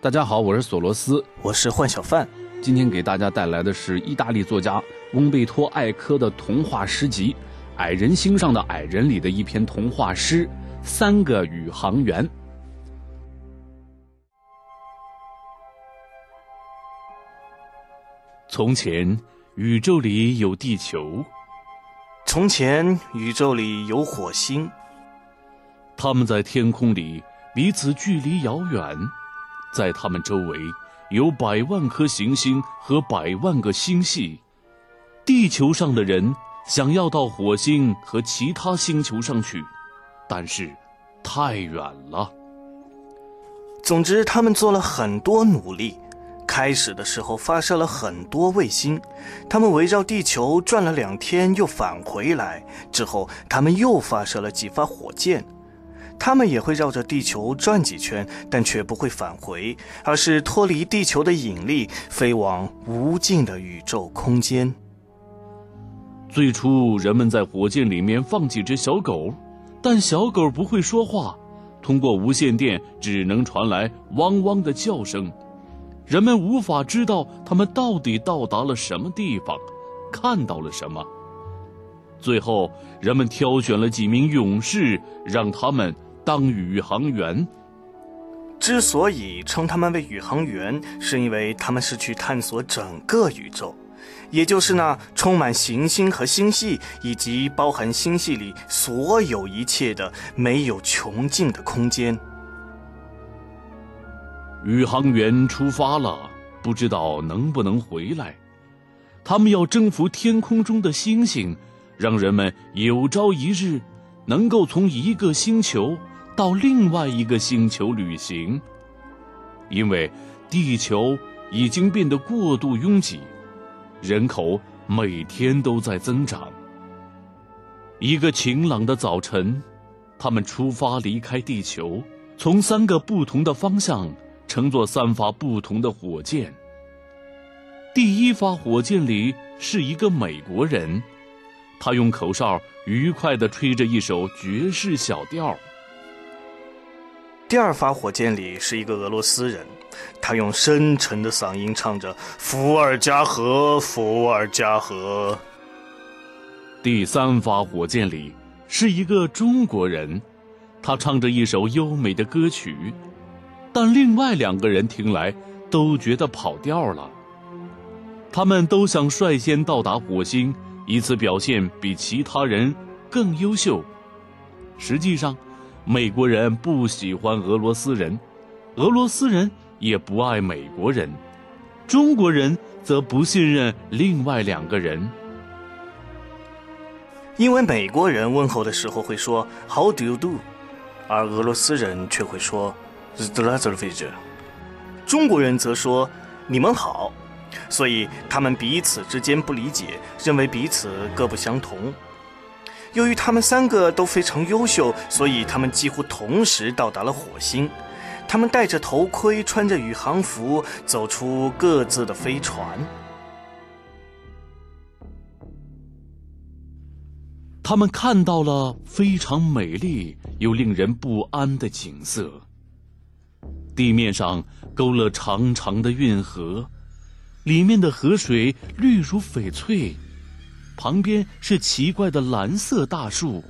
大家好，我是索罗斯，我是幻小范。今天给大家带来的是意大利作家翁贝托·艾科的童话诗集《矮人星上的矮人》里的一篇童话诗《三个宇航员》。从前，宇宙里有地球；从前，宇宙里有火星。他们在天空里彼此距离遥远，在他们周围。有百万颗行星和百万个星系，地球上的人想要到火星和其他星球上去，但是太远了。总之，他们做了很多努力。开始的时候发射了很多卫星，他们围绕地球转了两天，又返回来。之后，他们又发射了几发火箭。他们也会绕着地球转几圈，但却不会返回，而是脱离地球的引力，飞往无尽的宇宙空间。最初，人们在火箭里面放几只小狗，但小狗不会说话，通过无线电只能传来汪汪的叫声，人们无法知道它们到底到达了什么地方，看到了什么。最后，人们挑选了几名勇士，让他们。当宇航员，之所以称他们为宇航员，是因为他们是去探索整个宇宙，也就是那充满行星和星系，以及包含星系里所有一切的没有穷尽的空间。宇航员出发了，不知道能不能回来。他们要征服天空中的星星，让人们有朝一日能够从一个星球。到另外一个星球旅行，因为地球已经变得过度拥挤，人口每天都在增长。一个晴朗的早晨，他们出发离开地球，从三个不同的方向乘坐三发不同的火箭。第一发火箭里是一个美国人，他用口哨愉快地吹着一首爵士小调。第二发火箭里是一个俄罗斯人，他用深沉的嗓音唱着《伏尔加河，伏尔加河》。第三发火箭里是一个中国人，他唱着一首优美的歌曲，但另外两个人听来都觉得跑调了。他们都想率先到达火星，以此表现比其他人更优秀。实际上。美国人不喜欢俄罗斯人，俄罗斯人也不爱美国人，中国人则不信任另外两个人，因为美国人问候的时候会说 “How do you do”，而俄罗斯人却会说 “Zdravstvuyte”，中国人则说“你们好”，所以他们彼此之间不理解，认为彼此各不相同。由于他们三个都非常优秀，所以他们几乎同时到达了火星。他们戴着头盔，穿着宇航服，走出各自的飞船。他们看到了非常美丽又令人不安的景色。地面上勾了长长的运河，里面的河水绿如翡翠。旁边是奇怪的蓝色大树，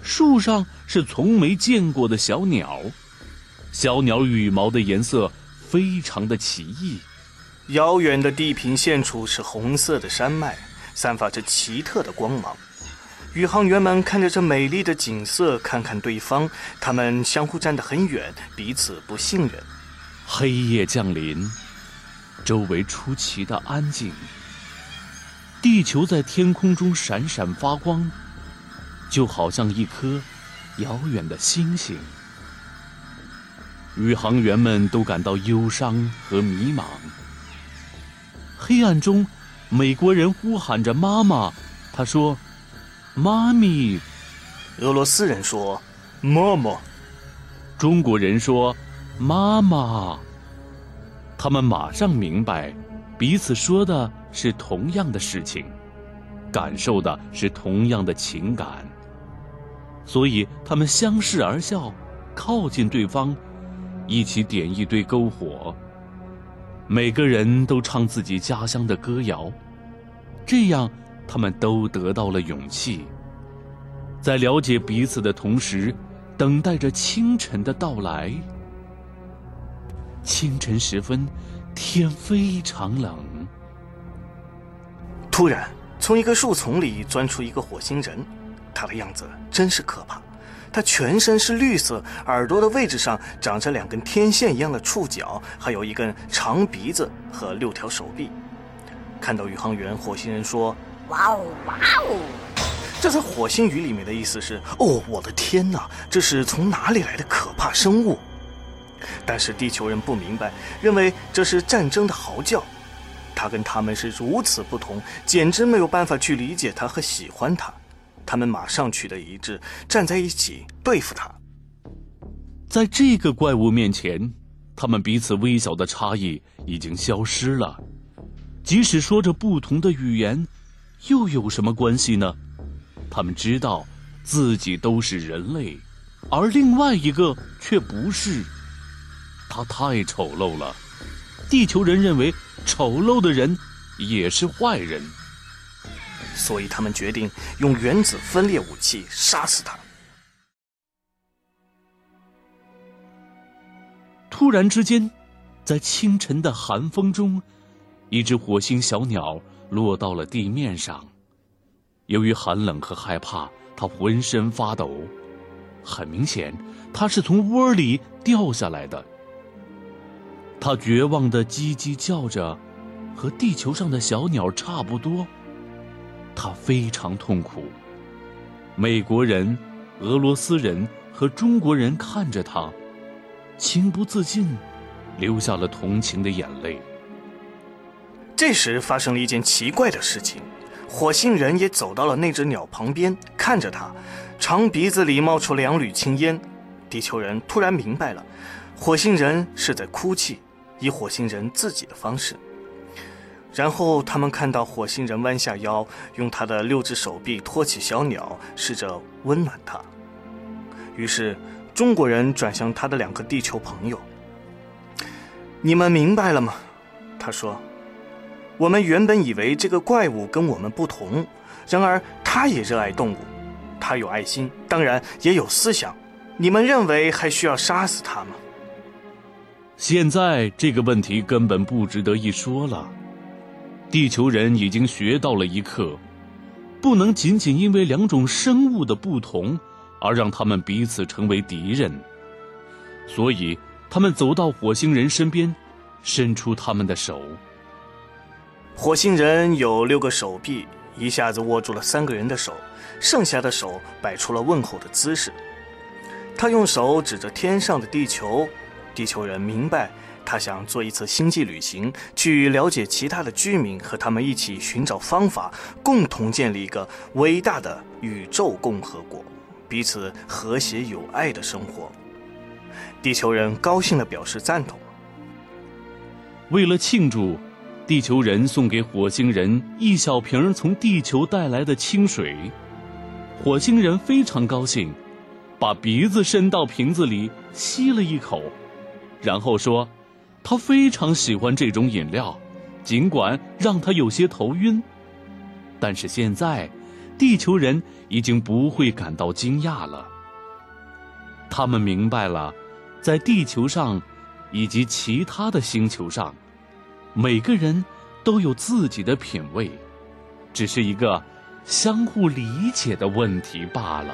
树上是从没见过的小鸟，小鸟羽毛的颜色非常的奇异。遥远的地平线处是红色的山脉，散发着奇特的光芒。宇航员们看着这美丽的景色，看看对方，他们相互站得很远，彼此不信任。黑夜降临，周围出奇的安静。地球在天空中闪闪发光，就好像一颗遥远的星星。宇航员们都感到忧伤和迷茫。黑暗中，美国人呼喊着“妈妈”，他说：“妈咪。”俄罗斯人说：“妈妈。”中国人说：“妈妈。”他们马上明白，彼此说的。是同样的事情，感受的是同样的情感，所以他们相视而笑，靠近对方，一起点一堆篝火。每个人都唱自己家乡的歌谣，这样他们都得到了勇气。在了解彼此的同时，等待着清晨的到来。清晨时分，天非常冷。突然，从一个树丛里钻出一个火星人，他的样子真是可怕。他全身是绿色，耳朵的位置上长着两根天线一样的触角，还有一根长鼻子和六条手臂。看到宇航员，火星人说：“哇哦，哇哦！”这在火星语里面的意思是：“哦，我的天哪，这是从哪里来的可怕生物？”但是地球人不明白，认为这是战争的嚎叫。他跟他们是如此不同，简直没有办法去理解他和喜欢他。他们马上取得一致，站在一起对付他。在这个怪物面前，他们彼此微小的差异已经消失了。即使说着不同的语言，又有什么关系呢？他们知道自己都是人类，而另外一个却不是。他太丑陋了，地球人认为丑陋的人也是坏人。所以他们决定用原子分裂武器杀死他。突然之间，在清晨的寒风中，一只火星小鸟落到了地面上。由于寒冷和害怕，它浑身发抖。很明显，它是从窝里掉下来的。它绝望的叽叽叫着，和地球上的小鸟差不多。他非常痛苦。美国人、俄罗斯人和中国人看着他，情不自禁流下了同情的眼泪。这时发生了一件奇怪的事情，火星人也走到了那只鸟旁边，看着它，长鼻子里冒出两缕青烟。地球人突然明白了，火星人是在哭泣，以火星人自己的方式。然后他们看到火星人弯下腰，用他的六只手臂托起小鸟，试着温暖它。于是中国人转向他的两个地球朋友：“你们明白了吗？”他说：“我们原本以为这个怪物跟我们不同，然而他也热爱动物，他有爱心，当然也有思想。你们认为还需要杀死他吗？”现在这个问题根本不值得一说了。地球人已经学到了一课，不能仅仅因为两种生物的不同而让他们彼此成为敌人。所以，他们走到火星人身边，伸出他们的手。火星人有六个手臂，一下子握住了三个人的手，剩下的手摆出了问候的姿势。他用手指着天上的地球，地球人明白。他想做一次星际旅行，去了解其他的居民，和他们一起寻找方法，共同建立一个伟大的宇宙共和国，彼此和谐有爱的生活。地球人高兴地表示赞同。为了庆祝，地球人送给火星人一小瓶从地球带来的清水。火星人非常高兴，把鼻子伸到瓶子里吸了一口，然后说。他非常喜欢这种饮料，尽管让他有些头晕。但是现在，地球人已经不会感到惊讶了。他们明白了，在地球上，以及其他的星球上，每个人都有自己的品味，只是一个相互理解的问题罢了。